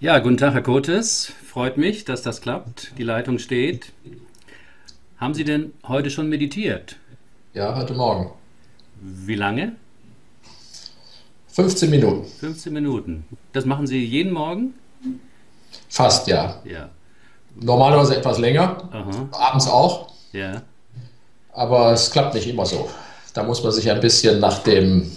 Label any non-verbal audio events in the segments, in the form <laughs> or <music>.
Ja, guten Tag, Herr Kotes. Freut mich, dass das klappt. Die Leitung steht. Haben Sie denn heute schon meditiert? Ja, heute Morgen. Wie lange? 15 Minuten. 15 Minuten. Das machen Sie jeden Morgen? Fast, ja. Ja. Normalerweise etwas länger, Aha. abends auch, Ja. aber es klappt nicht immer so. Da muss man sich ein bisschen nach, dem,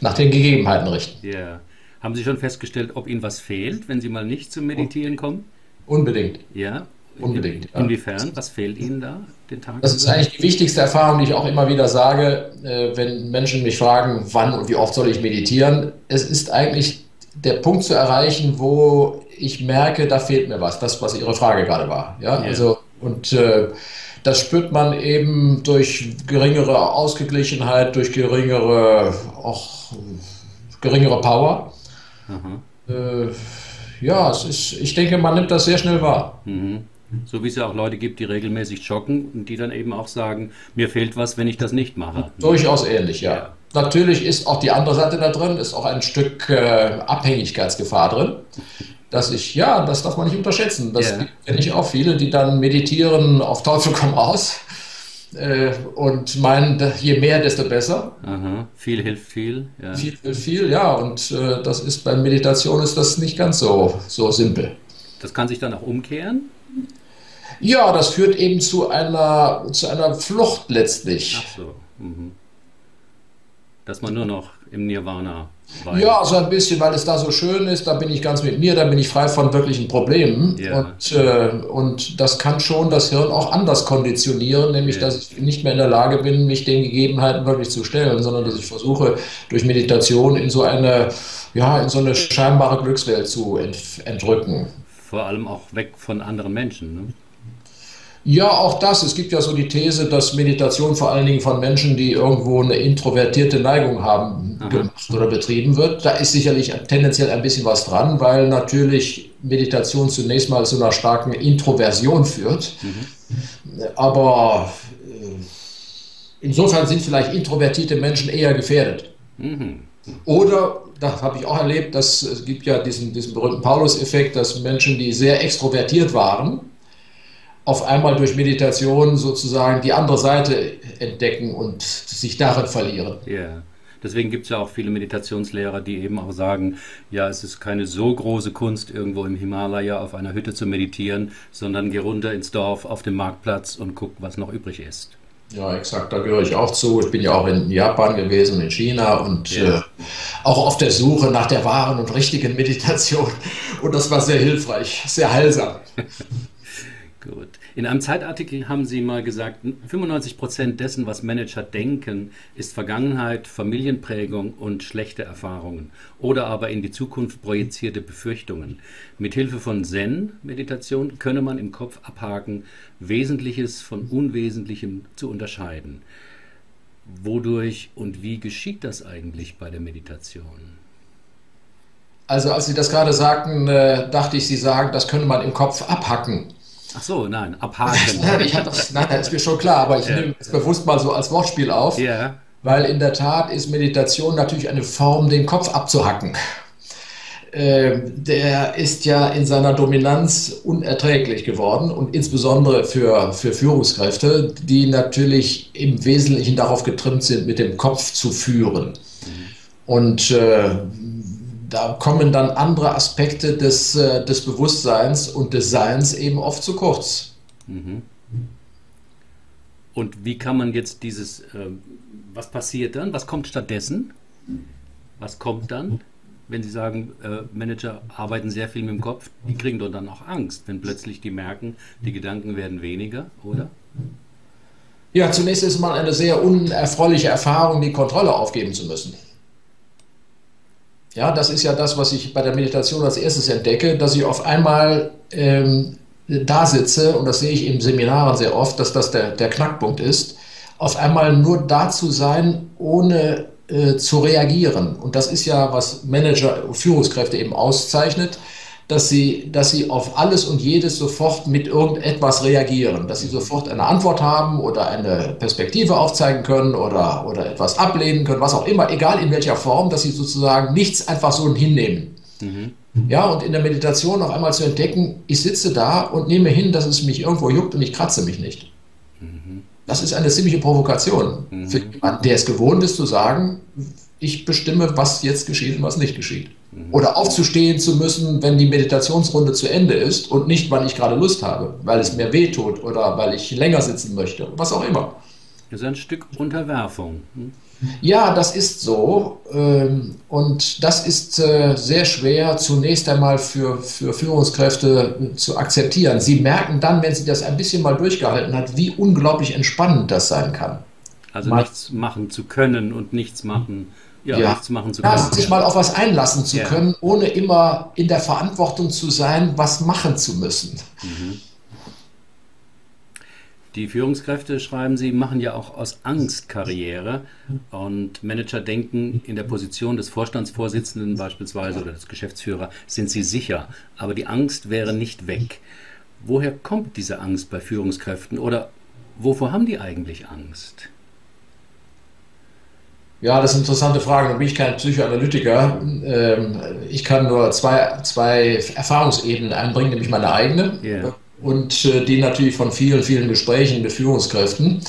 nach den Gegebenheiten richten. Ja. Haben Sie schon festgestellt, ob Ihnen was fehlt, wenn Sie mal nicht zum Meditieren kommen? Unbedingt. Ja. Unbedingt, ja. Inwiefern? Was fehlt Ihnen da den Tag? Das ist eigentlich die wichtigste Erfahrung, die ich auch immer wieder sage, äh, wenn Menschen mich fragen, wann und wie oft soll ich meditieren. Es ist eigentlich der Punkt zu erreichen, wo ich merke, da fehlt mir was. Das, was Ihre Frage gerade war. Ja, Ja. also und äh, das spürt man eben durch geringere Ausgeglichenheit, durch geringere auch geringere Power. Äh, ja, es ist, ich denke, man nimmt das sehr schnell wahr. Mhm. So wie es ja auch Leute gibt, die regelmäßig joggen und die dann eben auch sagen, mir fehlt was, wenn ich das nicht mache. Durchaus ähnlich, ja. Ja. Natürlich ist auch die andere Seite da drin, ist auch ein Stück äh, Abhängigkeitsgefahr drin. Dass ich, ja, das darf man nicht unterschätzen. Das Ja. kenne ich auch viele, die dann meditieren auf Teufel komm raus äh, und meinen, je mehr, desto besser. Aha. Viel hilft viel. Ja. Viel, viel, viel, ja. Und äh, das ist bei Meditation ist das nicht ganz so, so simpel. Das kann sich dann auch umkehren. Ja, das führt eben zu einer, zu einer Flucht letztlich. Ach so. Mhm. Dass man nur noch im Nirvana weilt. Ja, so ein bisschen, weil es da so schön ist, da bin ich ganz mit mir, da bin ich frei von wirklichen Problemen. Ja. Und, äh, und das kann schon das Hirn auch anders konditionieren, nämlich Ja. dass ich nicht mehr in der Lage bin, mich den Gegebenheiten wirklich zu stellen, sondern dass ich versuche, durch Meditation in so eine, ja, in so eine scheinbare Glückswelt zu ent entrücken. Vor allem auch weg von anderen Menschen. Ne? Ja, auch das. Es gibt ja so die These, dass Meditation vor allen Dingen von Menschen, die irgendwo eine introvertierte Neigung haben, Aha. gemacht oder betrieben wird. Da ist sicherlich tendenziell ein bisschen was dran, weil natürlich Meditation zunächst mal zu einer starken Introversion führt. Aber äh, insofern sind vielleicht introvertierte Menschen eher gefährdet. Mhm. Oder, das habe ich auch erlebt, dass es gibt ja diesen, diesen berühmten Paulus-Effekt, dass Menschen, die sehr extrovertiert waren, auf einmal durch Meditation sozusagen die andere Seite entdecken und sich darin verlieren. Ja. Deswegen gibt es ja auch viele Meditationslehrer, die eben auch sagen, ja, es ist keine so große Kunst, irgendwo im Himalaya auf einer Hütte zu meditieren, sondern geh runter ins Dorf auf dem Marktplatz und guck, was noch übrig ist. Ja, exakt, da gehöre ich auch zu. Ich bin ja auch in Japan gewesen, in China und Ja. äh, auch auf der Suche nach der wahren und richtigen Meditation. Und das war sehr hilfreich, sehr heilsam. Gut. In einem Zeitartikel haben Sie mal gesagt, 95 Prozent dessen, was Manager denken, ist Vergangenheit, Familienprägung und schlechte Erfahrungen oder aber in die Zukunft projizierte Befürchtungen. Mithilfe von Zen-Meditation könne man im Kopf abhaken, Wesentliches von Unwesentlichem zu unterscheiden. Wodurch und wie geschieht das eigentlich bei der Meditation? Also als Sie das gerade sagten, äh, dachte ich, Sie sagen, das könne man im Kopf abhacken. Ach so, nein, abhaken. <laughs> Nein, ich das, nein, das ist mir schon klar, aber ich Ja. nehme es bewusst mal so als Wortspiel auf, Ja, weil in der Tat ist Meditation natürlich eine Form, den Kopf abzuhacken. Ähm, der ist ja in seiner Dominanz unerträglich geworden und insbesondere für, für Führungskräfte, die natürlich im Wesentlichen darauf getrimmt sind, mit dem Kopf zu führen. Und äh, da kommen dann andere Aspekte des, äh, des Bewusstseins und des Seins eben oft zu kurz. Und wie kann man jetzt dieses, ähm, was passiert dann? Was kommt stattdessen? Was kommt dann? Wenn Sie sagen, äh, Manager arbeiten sehr viel mit dem Kopf, die kriegen doch dann auch Angst, wenn plötzlich die merken, die Gedanken werden weniger, oder? Ja, zunächst ist mal eine sehr unerfreuliche Erfahrung, die Kontrolle aufgeben zu müssen. Ja, das ist ja das, was ich bei der Meditation als erstes entdecke, dass ich auf einmal ähm, da sitze, und das sehe ich in Seminaren sehr oft, dass das der, der Knackpunkt ist, auf einmal nur da zu sein, ohne äh, zu reagieren. Und das ist ja, was Manager, Führungskräfte eben auszeichnet, dass sie, dass sie auf alles und jedes sofort mit irgendetwas reagieren, dass sie sofort eine Antwort haben oder eine Perspektive aufzeigen können oder, oder etwas ablehnen können, was auch immer, egal in welcher Form, dass sie sozusagen nichts einfach so hinnehmen. Ja, und in der Meditation auf einmal zu entdecken, ich sitze da und nehme hin, dass es mich irgendwo juckt und ich kratze mich nicht. Mhm. Das ist eine ziemliche Provokation mhm. für jemanden, der es gewohnt ist zu sagen, ich bestimme, was jetzt geschieht und was nicht geschieht. Mhm. Oder aufzustehen zu müssen, wenn die Meditationsrunde zu Ende ist und nicht, weil ich gerade Lust habe, weil es mir wehtut oder weil ich länger sitzen möchte, was auch immer. Das ist ein Stück Unterwerfung. Hm? Ja, das ist so. Ähm, und das ist äh, sehr schwer zunächst einmal für, für Führungskräfte zu akzeptieren. Sie merken dann, wenn sie das ein bisschen mal durchgehalten hat, wie unglaublich entspannend das sein kann. Also mal, nichts machen zu können und nichts machen ja, ja. nichts machen zu können. Ja, sich mal auf was einlassen zu ja. können, ohne immer in der Verantwortung zu sein, was machen zu müssen. Mhm. Die Führungskräfte, schreiben Sie, machen ja auch aus Angst Karriere und Manager denken, in der Position des Vorstandsvorsitzenden beispielsweise oder des Geschäftsführers sind sie sicher, aber die Angst wäre nicht weg. Woher kommt diese Angst bei Führungskräften oder wovor haben die eigentlich Angst? Ja, das ist eine interessante Frage. Da bin ich kein Psychoanalytiker. Ähm, ich kann nur zwei, zwei Erfahrungsebenen einbringen, nämlich meine eigene yeah. und äh, die natürlich von vielen, vielen Gesprächen mit Führungskräften.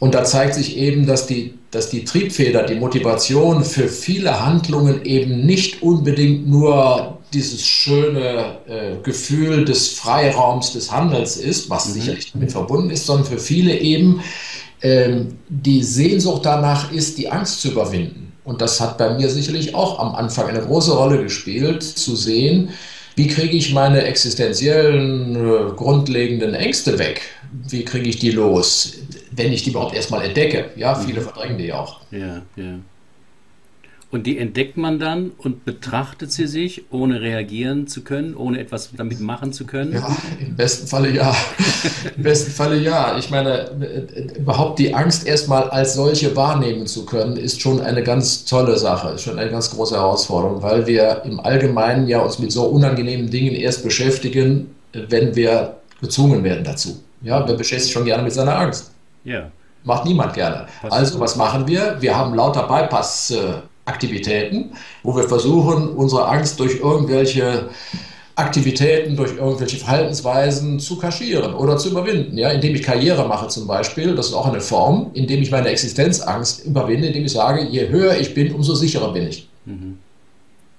Und da zeigt sich eben, dass die, dass die Triebfeder, die Motivation für viele Handlungen eben nicht unbedingt nur dieses schöne äh, Gefühl des Freiraums des Handels ist, was mhm. sicherlich damit verbunden ist, sondern für viele eben die Sehnsucht danach ist, die Angst zu überwinden. Und das hat bei mir sicherlich auch am Anfang eine große Rolle gespielt, zu sehen, wie kriege ich meine existenziellen, äh, grundlegenden Ängste weg? Wie kriege ich die los, wenn ich die überhaupt erstmal entdecke? Ja, viele mhm. verdrängen die auch. Ja, ja. Und die entdeckt man dann und betrachtet sie sich, ohne reagieren zu können, ohne etwas damit machen zu können? Ja, im besten Falle ja. Im besten Falle ja. Ich meine, überhaupt die Angst erstmal als solche wahrnehmen zu können, ist schon eine ganz tolle Sache, ist schon eine ganz große Herausforderung, weil wir im Allgemeinen ja uns mit so unangenehmen Dingen erst beschäftigen, wenn wir gezwungen werden dazu. Ja, wer beschäftigt sich schon gerne mit seiner Angst? Ja. Macht niemand gerne. Also, was machen wir? Wir haben lauter Bypass- Aktivitäten, wo wir versuchen, unsere Angst durch irgendwelche Aktivitäten, durch irgendwelche Verhaltensweisen zu kaschieren oder zu überwinden. Ja, indem ich Karriere mache zum Beispiel, das ist auch eine Form, indem ich meine Existenzangst überwinde, indem ich sage, je höher ich bin, umso sicherer bin ich. Mhm.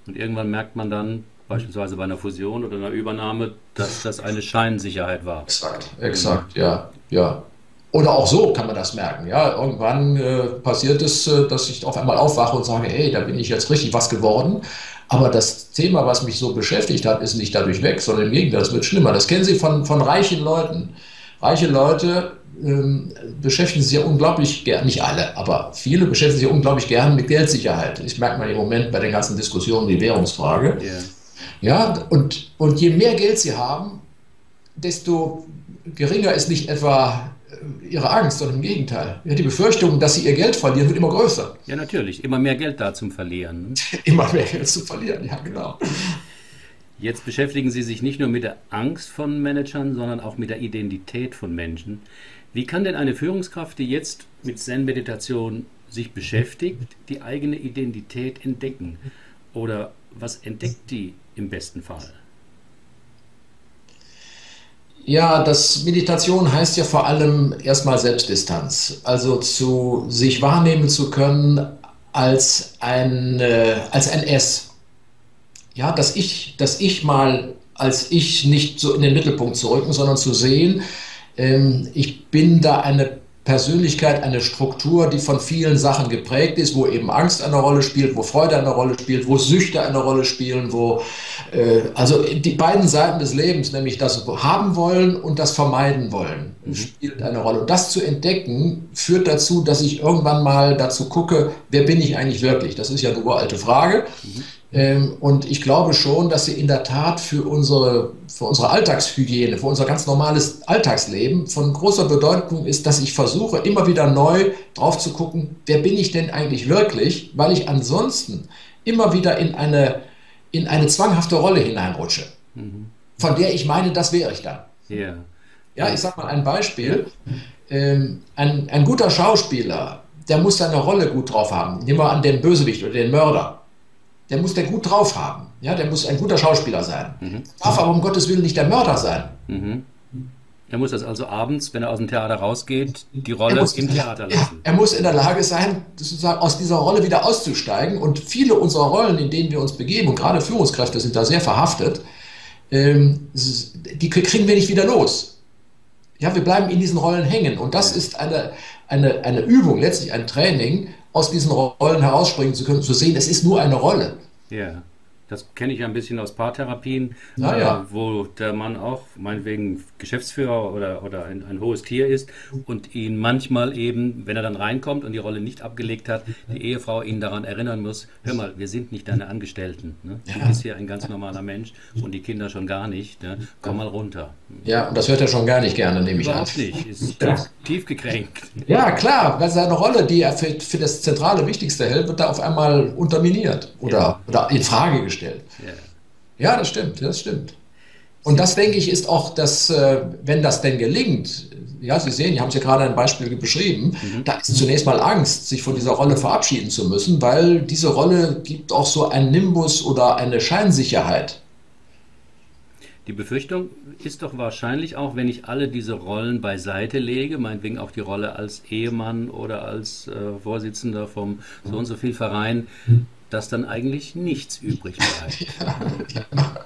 Und irgendwann merkt man dann, beispielsweise bei einer Fusion oder einer Übernahme, dass das eine Scheinsicherheit war. Exakt, exakt, ja, ja. Oder auch so kann man das merken. Ja, irgendwann äh, passiert es, äh, dass ich auf einmal aufwache und sage, hey, da bin ich jetzt richtig was geworden. Aber das Thema, was mich so beschäftigt hat, ist nicht dadurch weg, sondern im Gegenteil, das wird schlimmer. Das kennen Sie von, von reichen Leuten. Reiche Leute ähm, beschäftigen sich ja unglaublich gern, nicht alle, aber viele beschäftigen sich unglaublich gern mit Geldsicherheit. Ich merke mal im Moment bei den ganzen Diskussionen die Währungsfrage. Yeah. Ja, und, und je mehr Geld sie haben, desto geringer ist nicht etwa ihre Angst, sondern im Gegenteil. Die Befürchtung, dass sie ihr Geld verlieren, wird immer größer. Ja, natürlich. Immer mehr Geld da zum Verlieren. Ne? <laughs> immer mehr Geld zu verlieren, ja, genau. Jetzt beschäftigen Sie sich nicht nur mit der Angst von Managern, sondern auch mit der Identität von Menschen. Wie kann denn eine Führungskraft, die jetzt mit Zen-Meditation sich beschäftigt, die eigene Identität entdecken? Oder was entdeckt die im besten Fall? Ja, das Meditation heißt ja vor allem erstmal Selbstdistanz. Also zu sich wahrnehmen zu können als ein, äh, als ein S. Ja, dass ich, dass ich mal als ich nicht so in den Mittelpunkt zu rücken, sondern zu sehen, ähm, ich bin da eine Persönlichkeit, eine Struktur, die von vielen Sachen geprägt ist, wo eben Angst eine Rolle spielt, wo Freude eine Rolle spielt, wo Süchte eine Rolle spielen, wo äh, also die beiden Seiten des Lebens, nämlich das haben wollen und das vermeiden wollen, mhm. spielt eine Rolle. Und das zu entdecken, führt dazu, dass ich irgendwann mal dazu gucke, wer bin ich eigentlich wirklich? Das ist ja eine uralte Frage. Mhm. Ähm, und ich glaube schon, dass sie in der Tat für unsere, für unsere Alltagshygiene, für unser ganz normales Alltagsleben von großer Bedeutung ist, dass ich versuche, immer wieder neu drauf zu gucken, wer bin ich denn eigentlich wirklich, weil ich ansonsten immer wieder in eine, in eine zwanghafte Rolle hineinrutsche, mhm. von der ich meine, das wäre ich dann. Yeah. Ja, ich sage mal ein Beispiel. Ähm, ein, ein guter Schauspieler, der muss seine Rolle gut drauf haben. Nehmen wir an den Bösewicht oder den Mörder der muss der gut drauf haben. Ja, der muss ein guter Schauspieler sein. Mhm. Darf aber um Gottes Willen nicht der Mörder sein. Mhm. Er muss das also abends, wenn er aus dem Theater rausgeht, die Rolle muss, im Theater lassen. Ja, er muss in der Lage sein, sozusagen aus dieser Rolle wieder auszusteigen. Und viele unserer Rollen, in denen wir uns begeben, und gerade Führungskräfte sind da sehr verhaftet, ähm, die kriegen wir nicht wieder los. Ja, wir bleiben in diesen Rollen hängen. Und das ist eine, eine, eine Übung, letztlich ein Training, aus diesen Rollen herausspringen zu können, zu sehen, es ist nur eine Rolle. Ja. Das kenne ich ja ein bisschen aus Paartherapien, ah, äh, ja. wo der Mann auch meinetwegen Geschäftsführer oder, oder ein, ein, hohes Tier ist und ihn manchmal eben, wenn er dann reinkommt und die Rolle nicht abgelegt hat, die Ehefrau ihn daran erinnern muss, hör mal, wir sind nicht deine Angestellten. Ne? Du ja. bist hier ein ganz normaler Mensch und die Kinder schon gar nicht. Ne? Komm mal runter. Ja, und das hört er schon gar nicht gerne, nehme ich an. Überhaupt nicht, ist ja. <laughs> tief, tief gekränkt. Ja, klar, weil seine Rolle, die er für, für das zentrale Wichtigste hält, wird da auf einmal unterminiert oder, oder in Frage gestellt. Ja, das stimmt, das stimmt. Und das, denke ich, ist auch das, äh, wenn das denn gelingt, ja, Sie sehen, Sie haben es ja gerade ein Beispiel beschrieben, mhm. da ist zunächst mal Angst, sich von dieser Rolle verabschieden zu müssen, weil diese Rolle gibt auch so einen Nimbus oder eine Scheinsicherheit. Die Befürchtung ist doch wahrscheinlich auch, wenn ich alle diese Rollen beiseite lege, meinetwegen auch die Rolle als Ehemann oder als äh, Vorsitzender vom so und so viel Verein, dass dann eigentlich nichts übrig bleibt. <laughs> ja,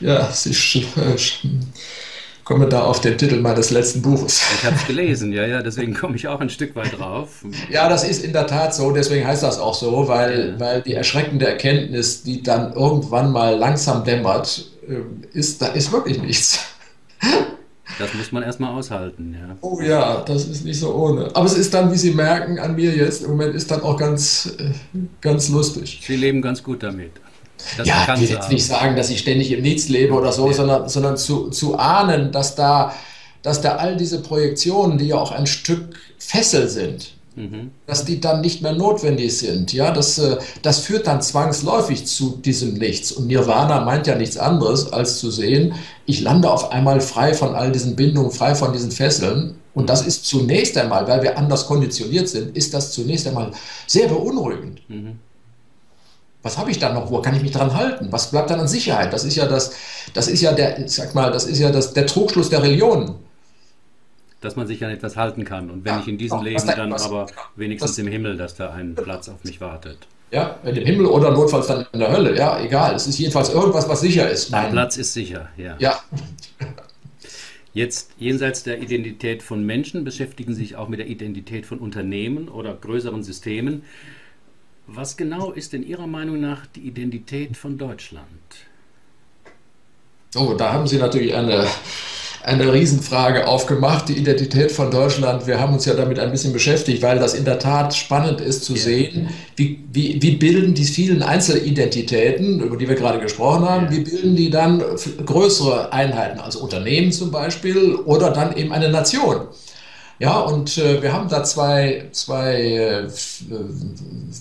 ja, Sie äh, komme da auf den Titel meines letzten Buches. Ich habe es gelesen, ja, ja, deswegen komme ich auch ein Stück weit drauf. Ja, das ist in der Tat so, deswegen heißt das auch so, weil, ja. weil die erschreckende Erkenntnis, die dann irgendwann mal langsam dämmert, äh, ist, da ist wirklich nichts. Das muss man erstmal aushalten, ja. Oh ja, das ist nicht so ohne. Aber es ist dann, wie Sie merken, an mir jetzt im Moment ist dann auch ganz, äh, ganz lustig. Sie leben ganz gut damit. Das ja, ich will jetzt nicht sagen, dass ich ständig im Nichts lebe oder so, ja. sondern, sondern zu, zu ahnen, dass da, dass da all diese Projektionen, die ja auch ein Stück Fessel sind, dass die dann nicht mehr notwendig sind. Ja, das, äh, das führt dann zwangsläufig zu diesem Nichts. Und Nirvana meint ja nichts anderes, als zu sehen, ich lande auf einmal frei von all diesen Bindungen, frei von diesen Fesseln. Und das ist zunächst einmal, weil wir anders konditioniert sind, ist das zunächst einmal sehr beunruhigend. Mhm. Was habe ich dann noch? Wo kann ich mich dran halten? Was bleibt dann an Sicherheit? Das ist ja das, das ist ja der, sag mal, das ist ja das, der Trugschluss der Religionen dass man sich an etwas halten kann. Und wenn ja, nicht in diesem Leben, dann aber wenigstens im Himmel, dass da ein Platz auf mich wartet. Ja, in dem Himmel oder notfalls dann in der Hölle. Ja, egal. Es ist jedenfalls irgendwas, was sicher ist. Mein Platz ist sicher, ja. Ja. Jetzt jenseits der Identität von Menschen beschäftigen Sie sich auch mit der Identität von Unternehmen oder größeren Systemen. Was genau ist in Ihrer Meinung nach die Identität von Deutschland? Oh, da haben Sie natürlich eine eine Riesenfrage aufgemacht, die Identität von Deutschland. Wir haben uns ja damit ein bisschen beschäftigt, weil das in der Tat spannend ist zu ja. sehen, wie, wie, wie bilden die vielen Einzelidentitäten, über die wir gerade gesprochen haben, ja. wie bilden die dann größere Einheiten, also Unternehmen zum Beispiel, oder dann eben eine Nation. Ja, und äh, wir haben da zwei, zwei äh,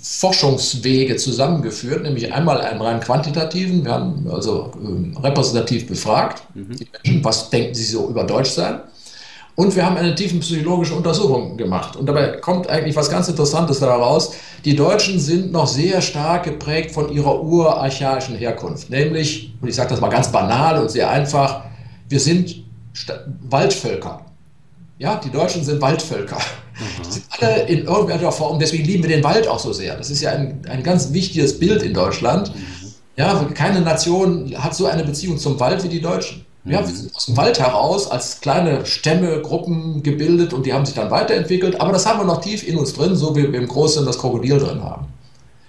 Forschungswege zusammengeführt, nämlich einmal einen rein quantitativen, wir haben also äh, repräsentativ befragt, mhm. Menschen, was denken sie so über Deutschsein? Und wir haben eine tiefenpsychologische Untersuchung gemacht. Und dabei kommt eigentlich was ganz Interessantes daraus. Die Deutschen sind noch sehr stark geprägt von ihrer urarchaischen Herkunft. Nämlich, und ich sage das mal ganz banal und sehr einfach, wir sind Waldvölker. Ja, die Deutschen sind Waldvölker. Mhm. Sind alle in irgendeiner Form, deswegen lieben wir den Wald auch so sehr. Das ist ja ein, ein ganz wichtiges Bild in Deutschland. Mhm. Ja, keine Nation hat so eine Beziehung zum Wald wie die Deutschen. Ja, wir sind aus dem Wald heraus als kleine Stämme, Gruppen gebildet und die haben sich dann weiterentwickelt. Aber das haben wir noch tief in uns drin, so wie wir im Großen das Krokodil drin haben.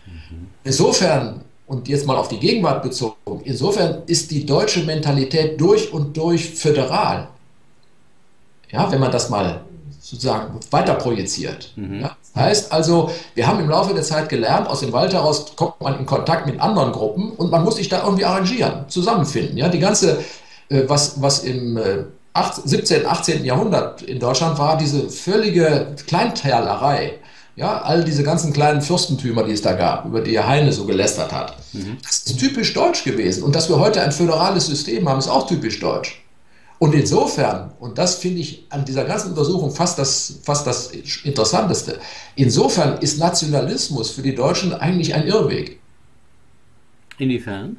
Mhm. Insofern, und jetzt mal auf die Gegenwart bezogen, insofern ist die deutsche Mentalität durch und durch föderal. Ja, wenn man das mal sozusagen weiter projiziert. Mhm. Ja, das heißt also, wir haben im Laufe der Zeit gelernt, aus dem Wald heraus kommt man in Kontakt mit anderen Gruppen und man muss sich da irgendwie arrangieren, zusammenfinden. Ja, die ganze, äh, was, was im 17., äh, 18. Jahrhundert in Deutschland war, diese völlige Kleinteilerei. Ja, all diese ganzen kleinen Fürstentümer, die es da gab, über die Heine so gelästert hat. Mhm. Das ist typisch deutsch gewesen. Und dass wir heute ein föderales System haben, ist auch typisch deutsch. Und insofern, und das finde ich an dieser ganzen Untersuchung fast das, fast das Interessanteste, insofern ist Nationalismus für die Deutschen eigentlich ein Irrweg. Inwiefern?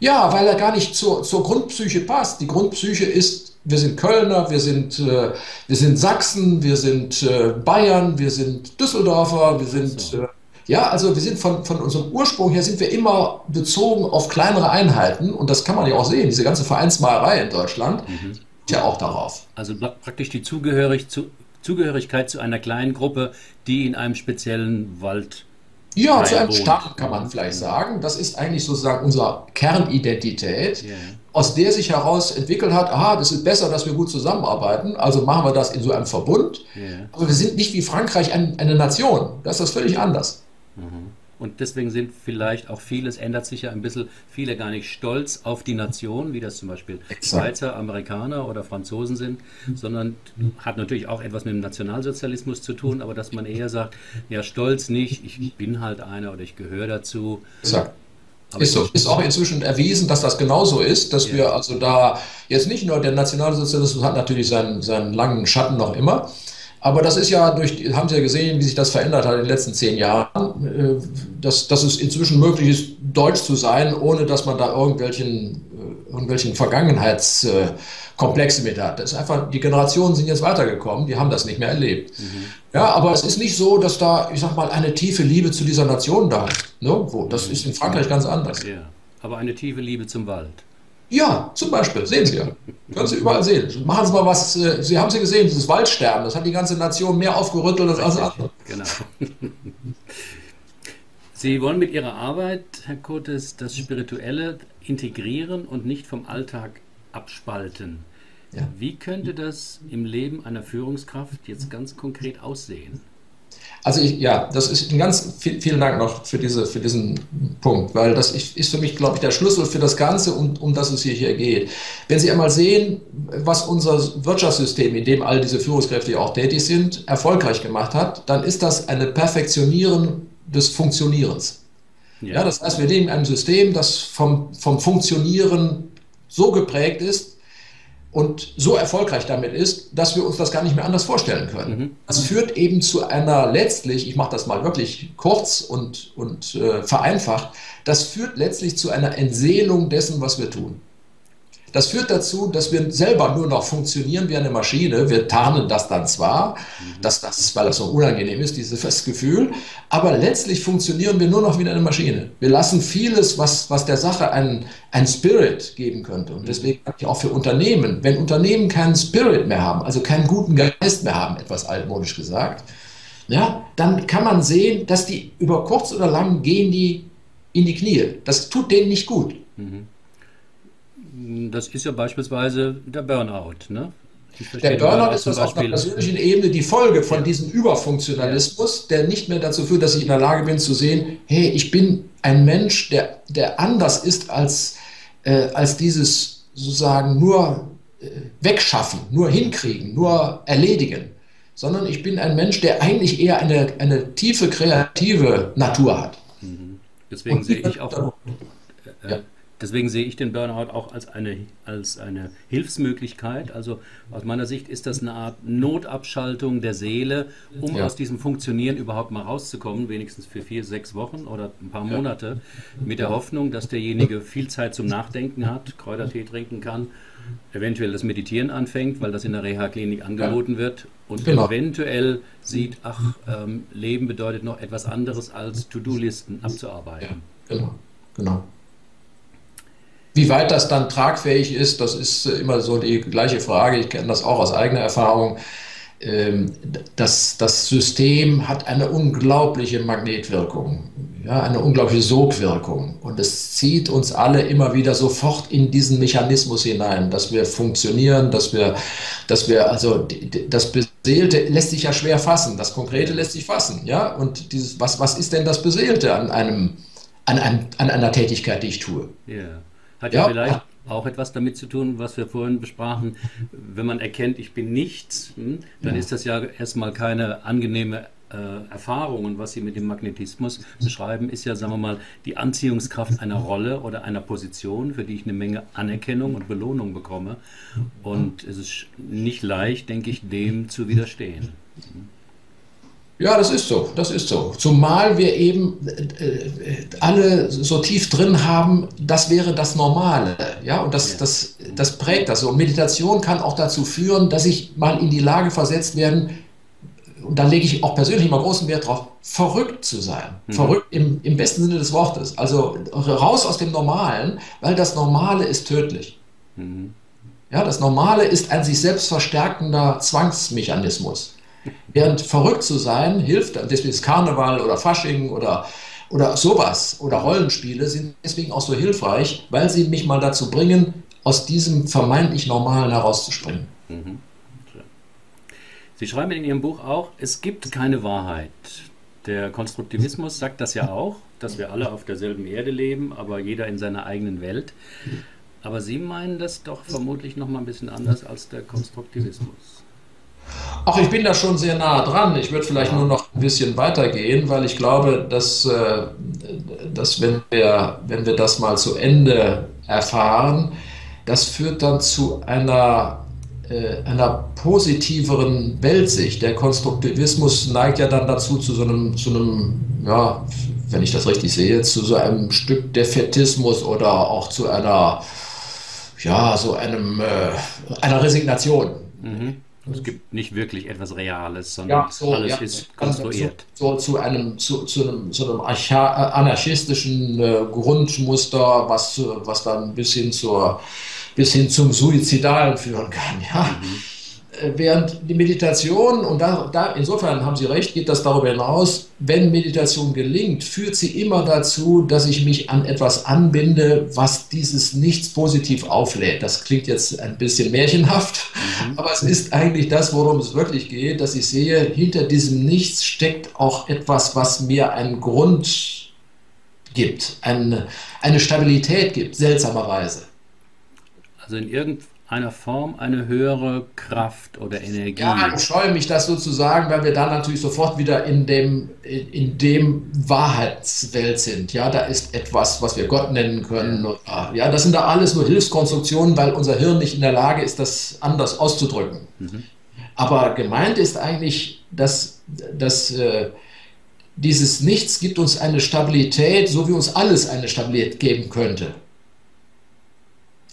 Ja, weil er gar nicht zur, zur Grundpsyche passt. Die Grundpsyche ist, wir sind Kölner, wir sind, äh, wir sind Sachsen, wir sind äh, Bayern, wir sind Düsseldorfer, wir sind, äh, ja, also wir sind von, von unserem Ursprung her sind wir immer bezogen auf kleinere Einheiten und das kann man ja auch sehen, diese ganze Vereinsmalerei in Deutschland, mhm. ja auch darauf. Also praktisch die Zugehörig zu, Zugehörigkeit zu einer kleinen Gruppe, die in einem speziellen Wald ja, zu einem Stamm kann man vielleicht sagen. Das ist eigentlich sozusagen unsere Kernidentität, yeah. aus der sich heraus entwickelt hat, aha, das ist besser, dass wir gut zusammenarbeiten, also machen wir das in so einem Verbund. Yeah. Aber wir sind nicht wie Frankreich ein, eine Nation. Das ist völlig anders. Mhm. Und deswegen sind vielleicht auch vieles, ändert sich ja ein bisschen, viele gar nicht stolz auf die Nation, wie das zum Beispiel Exakt. Schweizer, Amerikaner oder Franzosen sind, sondern hat natürlich auch etwas mit dem Nationalsozialismus zu tun, aber dass man eher sagt, ja, stolz nicht, ich bin halt einer oder ich gehöre dazu. Exakt. Ist, so, ist, auch inzwischen erwiesen, dass das genauso ist, dass ja. wir also da jetzt nicht nur der Nationalsozialismus hat natürlich seinen, seinen langen Schatten noch immer, aber das ist ja durch, haben Sie ja gesehen, wie sich das verändert hat in den letzten zehn Jahren, äh, dass, dass es inzwischen möglich ist, deutsch zu sein, ohne dass man da irgendwelchen, äh, irgendwelchen Vergangenheitskomplexe mit hat. Das ist einfach, die Generationen sind jetzt weitergekommen, die haben das nicht mehr erlebt. Mhm. Ja, aber es ist nicht so, dass da, ich sag mal, eine tiefe Liebe zu dieser Nation da ist. Nirgendwo. Das ist in Frankreich ganz anders. Ja, aber eine tiefe Liebe zum Wald. Ja, zum Beispiel, sehen Sie ja. Können Sie überall sehen. Machen Sie mal was, äh, Sie haben Sie gesehen, dieses Waldsterben, das hat die ganze Nation mehr aufgerüttelt als alles andere. Genau. Sie wollen mit Ihrer Arbeit, Herr Kotes, das Spirituelle integrieren und nicht vom Alltag abspalten. Ja. Wie könnte das im Leben einer Führungskraft jetzt ganz konkret aussehen? Also ich, ja, das ist ein ganz viel, vielen Dank noch für, diese, für diesen Punkt, weil das ist für mich, glaube ich, der Schlüssel für das Ganze, um, um das es hier, hier geht. Wenn Sie einmal sehen, was unser Wirtschaftssystem, in dem all diese Führungskräfte auch tätig sind, erfolgreich gemacht hat, dann ist das eine Perfektionieren des Funktionierens. Ja. ja das heißt, wir leben in einem System, das vom, vom Funktionieren so geprägt ist, und so erfolgreich damit ist, dass wir uns das gar nicht mehr anders vorstellen können. Mhm. Das führt eben zu einer letztlich, ich mache das mal wirklich kurz und, und äh, vereinfacht, das führt letztlich zu einer Entseelung dessen, was wir tun. Das führt dazu, dass wir selber nur noch funktionieren wie eine Maschine. Wir tarnen das dann zwar, mhm. dass das, weil das so unangenehm ist, dieses Gefühl, aber letztlich funktionieren wir nur noch wie eine Maschine. Wir lassen vieles, was, was der Sache einen, einen Spirit geben könnte. Und mhm. deswegen auch für Unternehmen, wenn Unternehmen keinen Spirit mehr haben, also keinen guten Geist mehr haben, etwas altmodisch gesagt, ja, dann kann man sehen, dass die über kurz oder lang gehen die in die Knie. Das tut denen nicht gut. Mhm. Das ist ja beispielsweise der Burnout. Ne? Der Burnout ist das auf einer persönlichen Ebene die Folge von ja. diesem Überfunktionalismus, der nicht mehr dazu führt, dass ich in der Lage bin zu sehen, hey, ich bin ein Mensch, der, der anders ist als, äh, als dieses sozusagen nur äh, wegschaffen, nur hinkriegen, nur erledigen, sondern ich bin ein Mensch, der eigentlich eher eine, eine tiefe kreative Natur hat. Mhm. Deswegen sehe ich auch. Äh, ja. Deswegen sehe ich den Burnout auch als eine, als eine Hilfsmöglichkeit. Also aus meiner Sicht ist das eine Art Notabschaltung der Seele, um ja. aus diesem Funktionieren überhaupt mal rauszukommen, wenigstens für vier, sechs Wochen oder ein paar Monate, mit der Hoffnung, dass derjenige viel Zeit zum Nachdenken hat, Kräutertee trinken kann, eventuell das Meditieren anfängt, weil das in der Reha-Klinik angeboten ja. wird und genau. eventuell sieht, ach, ähm, Leben bedeutet noch etwas anderes als To-Do-Listen abzuarbeiten. Ja, genau, genau. Wie weit das dann tragfähig ist, das ist äh, immer so die gleiche Frage. Ich kenne das auch aus eigener Erfahrung. Ähm, das, das System hat eine unglaubliche Magnetwirkung, ja, eine unglaubliche Sogwirkung. Und es zieht uns alle immer wieder sofort in diesen Mechanismus hinein, dass wir funktionieren, dass wir, dass wir, also das Beseelte lässt sich ja schwer fassen, das Konkrete lässt sich fassen. Ja? Und dieses, was, was ist denn das Beseelte an, einem, an, einem, an einer Tätigkeit, die ich tue? Yeah. Hat ja, ja vielleicht auch etwas damit zu tun, was wir vorhin besprachen. Wenn man erkennt, ich bin nichts, hm, dann ja. ist das ja erstmal keine angenehme äh, Erfahrung. Und was Sie mit dem Magnetismus beschreiben, ist ja, sagen wir mal, die Anziehungskraft einer Rolle oder einer Position, für die ich eine Menge Anerkennung und Belohnung bekomme. Und es ist nicht leicht, denke ich, dem zu widerstehen. Ja, das ist so, das ist so. Zumal wir eben äh, alle so tief drin haben, das wäre das Normale. Ja, und das, das, das prägt das so. Und Meditation kann auch dazu führen, dass ich mal in die Lage versetzt werden, und da lege ich auch persönlich mal großen Wert drauf, verrückt zu sein. Mhm. Verrückt im, im besten Sinne des Wortes. Also raus aus dem Normalen, weil das Normale ist tödlich. Mhm. Ja, das Normale ist ein sich selbst verstärkender Zwangsmechanismus. Während verrückt zu sein hilft, deswegen ist Karneval oder Fasching oder, oder sowas oder Rollenspiele sind deswegen auch so hilfreich, weil sie mich mal dazu bringen, aus diesem vermeintlich Normalen herauszuspringen. Mhm. Sie schreiben in Ihrem Buch auch, es gibt keine Wahrheit. Der Konstruktivismus sagt das ja auch, dass wir alle auf derselben Erde leben, aber jeder in seiner eigenen Welt. Aber Sie meinen das doch vermutlich noch mal ein bisschen anders als der Konstruktivismus. Ach, ich bin da schon sehr nah dran. Ich würde vielleicht nur noch ein bisschen weitergehen, weil ich glaube, dass, äh, dass wenn, wir, wenn wir das mal zu Ende erfahren, das führt dann zu einer, äh, einer positiveren Weltsicht. Der Konstruktivismus neigt ja dann dazu, zu so einem, zu einem ja, wenn ich das richtig sehe, zu so einem Stück Defetismus oder auch zu einer, ja, so einem, äh, einer Resignation. Mhm. Es gibt nicht wirklich etwas Reales, sondern ja, so, alles ja, ist konstruiert. So, so, zu einem, zu, zu einem, zu einem anarchistischen äh, Grundmuster, was, was dann bis hin, zur, bis hin zum Suizidalen führen kann. Ja? Mhm. Äh, während die Meditation, und da, da, insofern haben Sie recht, geht das darüber hinaus, wenn Meditation gelingt, führt sie immer dazu, dass ich mich an etwas anbinde, was dieses Nichts positiv auflädt. Das klingt jetzt ein bisschen märchenhaft, mhm. aber es ist eigentlich das, worum es wirklich geht, dass ich sehe, hinter diesem Nichts steckt auch etwas, was mir einen Grund gibt, eine, eine Stabilität gibt, seltsamerweise. Also in irgendeinem einer Form eine höhere Kraft oder Energie. Ja, ich freue mich, das sozusagen, weil wir dann natürlich sofort wieder in dem, in, in dem Wahrheitswelt sind. Ja, da ist etwas, was wir Gott nennen können. Ja, das sind da alles nur Hilfskonstruktionen, weil unser Hirn nicht in der Lage ist, das anders auszudrücken. Mhm. Aber gemeint ist eigentlich, dass, dass äh, dieses Nichts gibt uns eine Stabilität, so wie uns alles eine Stabilität geben könnte.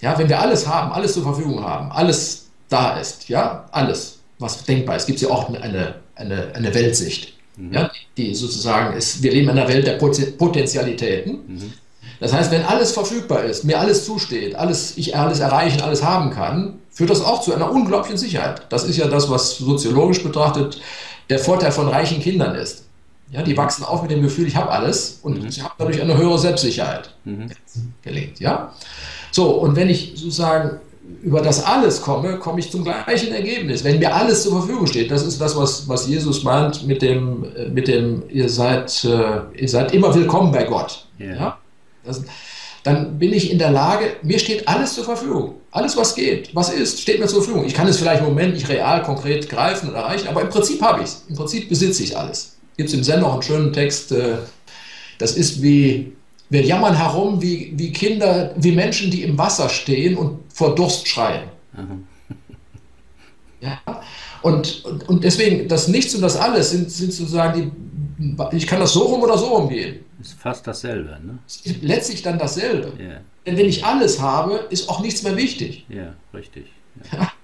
Ja, wenn wir alles haben, alles zur Verfügung haben, alles da ist, ja, alles, was denkbar ist, gibt es ja auch eine, eine, eine Weltsicht, mhm. ja, die sozusagen ist, wir leben in einer Welt der Potenzialitäten. Mhm. Das heißt, wenn alles verfügbar ist, mir alles zusteht, alles, ich alles erreichen, alles haben kann, führt das auch zu einer unglaublichen Sicherheit. Das ist ja das, was soziologisch betrachtet der Vorteil von reichen Kindern ist. Ja, die wachsen auf mit dem Gefühl, ich habe alles und mhm. sie haben dadurch eine höhere Selbstsicherheit mhm. gelingt. Ja? So, und wenn ich sozusagen über das alles komme, komme ich zum gleichen Ergebnis. Wenn mir alles zur Verfügung steht, das ist das, was, was Jesus meint mit dem, mit dem ihr, seid, äh, ihr seid immer willkommen bei Gott. Yeah. Ja? Das, dann bin ich in der Lage, mir steht alles zur Verfügung. Alles, was geht, was ist, steht mir zur Verfügung. Ich kann es vielleicht im Moment nicht real, konkret greifen und erreichen, aber im Prinzip habe ich es. Im Prinzip besitze ich alles. Gibt es im Zen noch einen schönen Text, äh, das ist wie wir jammern herum wie, wie Kinder, wie Menschen, die im Wasser stehen und vor Durst schreien. Mhm. Ja? Und, und, und, deswegen, das Nichts und das Alles sind, sind sozusagen die, ich kann das so rum oder so rumgehen. Ist fast dasselbe, ne? Ist letztlich dann dasselbe. Yeah. Denn wenn ich alles habe, ist auch nichts mehr wichtig. Ja, richtig. Ja. <laughs>